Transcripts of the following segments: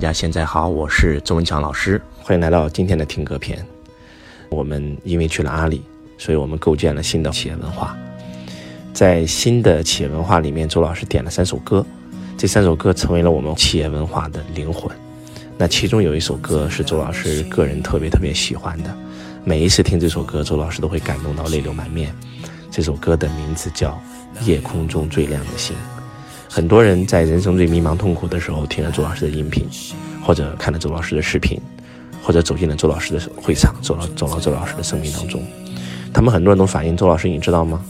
大家现在好，我是周文强老师，欢迎来到今天的听歌篇。我们因为去了阿里，所以我们构建了新的企业文化。在新的企业文化里面，周老师点了三首歌，这三首歌成为了我们企业文化的灵魂。那其中有一首歌是周老师个人特别特别喜欢的，每一次听这首歌，周老师都会感动到泪流满面。这首歌的名字叫《夜空中最亮的星》。很多人在人生最迷茫痛苦的时候，听了周老师的音频，或者看了周老师的视频，或者走进了周老师的会场，走了走到周老师的生命当中。他们很多人都反映，周老师，你知道吗？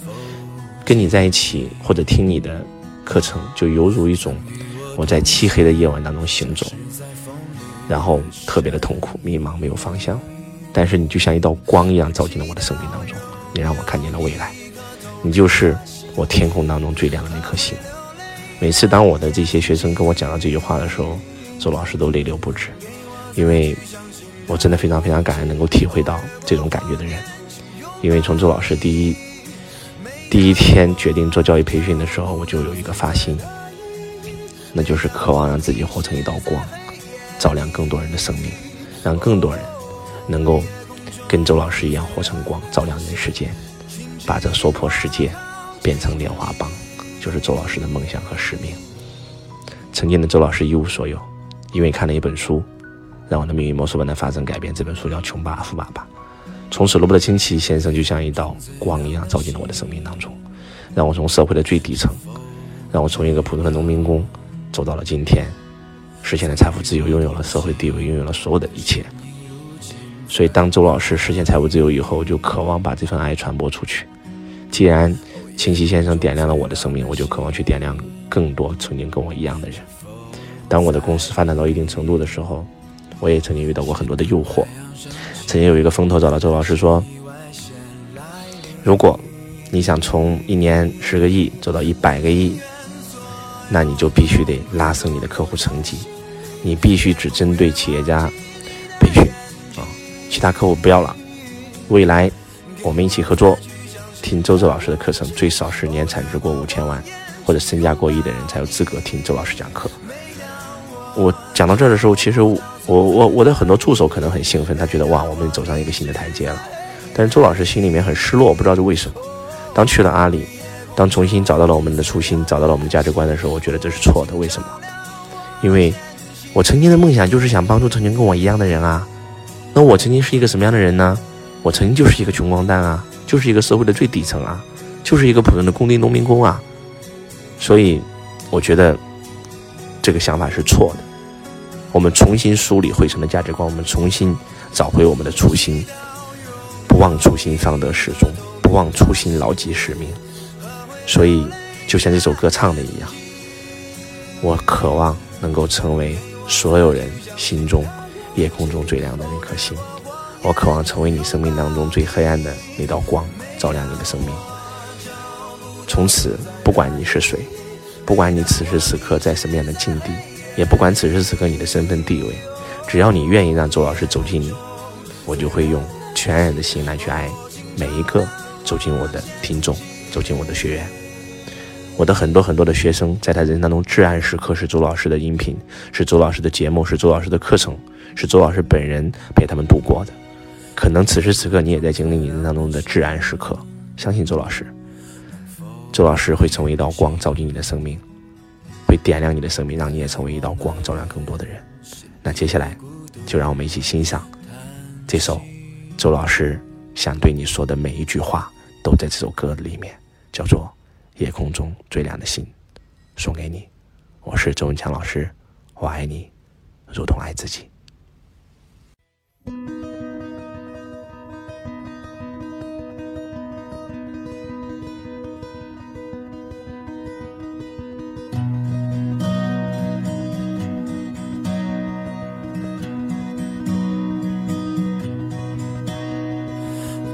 跟你在一起，或者听你的课程，就犹如一种我在漆黑的夜晚当中行走，然后特别的痛苦、迷茫、没有方向。但是你就像一道光一样，照进了我的生命当中，你让我看见了未来。你就是我天空当中最亮的那颗星。每次当我的这些学生跟我讲到这句话的时候，周老师都泪流不止，因为我真的非常非常感恩能够体会到这种感觉的人。因为从周老师第一第一天决定做教育培训的时候，我就有一个发心，那就是渴望让自己活成一道光，照亮更多人的生命，让更多人能够跟周老师一样活成光，照亮人世间，把这娑婆世界变成莲花帮。就是周老师的梦想和使命。曾经的周老师一无所有，因为看了一本书，让我的命运魔术般的发生改变。这本书叫《穷爸富爸爸》。从此，罗伯特清崎先生就像一道光一样照进了我的生命当中，让我从社会的最底层，让我从一个普通的农民工走到了今天，实现了财富自由，拥有了社会地位，拥有了所有的一切。所以，当周老师实现财务自由以后，就渴望把这份爱传播出去。既然清晰先生点亮了我的生命，我就渴望去点亮更多曾经跟我一样的人。当我的公司发展到一定程度的时候，我也曾经遇到过很多的诱惑。曾经有一个风投找到周老师说：“如果你想从一年十个亿走到一百个亿，那你就必须得拉升你的客户层级，你必须只针对企业家培训啊，其他客户不要了。未来我们一起合作。”听周周老师的课程，最少是年产值过五千万或者身价过亿的人才有资格听周老师讲课。我讲到这儿的时候，其实我我我的很多助手可能很兴奋，他觉得哇，我们走上一个新的台阶了。但是周老师心里面很失落，不知道是为什么。当去了阿里，当重新找到了我们的初心，找到了我们价值观的时候，我觉得这是错的。为什么？因为我曾经的梦想就是想帮助曾经跟我一样的人啊。那我曾经是一个什么样的人呢？我曾经就是一个穷光蛋啊。就是一个社会的最底层啊，就是一个普通的工地农民工啊，所以我觉得这个想法是错的。我们重新梳理汇成的价值观，我们重新找回我们的初心，不忘初心方得始终，不忘初心牢记使命。所以，就像这首歌唱的一样，我渴望能够成为所有人心中夜空中最亮的那颗星。我渴望成为你生命当中最黑暗的那道光，照亮你的生命。从此，不管你是谁，不管你此时此刻在什么样的境地，也不管此时此刻你的身份地位，只要你愿意让周老师走进你，我就会用全然的心来去爱每一个走进我的听众，走进我的学员。我的很多很多的学生，在他人生当中至暗时刻是周老师的音频，是周老师的节目，是周老师的课程，是周老师本人陪他们度过的。可能此时此刻你也在经历你人生当中的至暗时刻，相信周老师，周老师会成为一道光，照进你的生命，会点亮你的生命，让你也成为一道光，照亮更多的人。那接下来，就让我们一起欣赏这首周老师想对你说的每一句话，都在这首歌里面，叫做《夜空中最亮的星》，送给你。我是周文强老师，我爱你，如同爱自己。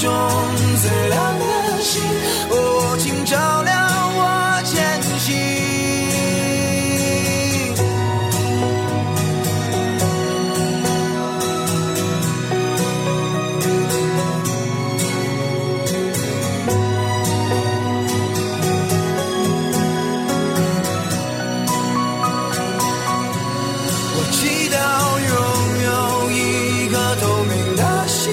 中最亮的星，哦，请照亮我前行。我祈祷拥有一颗透明的心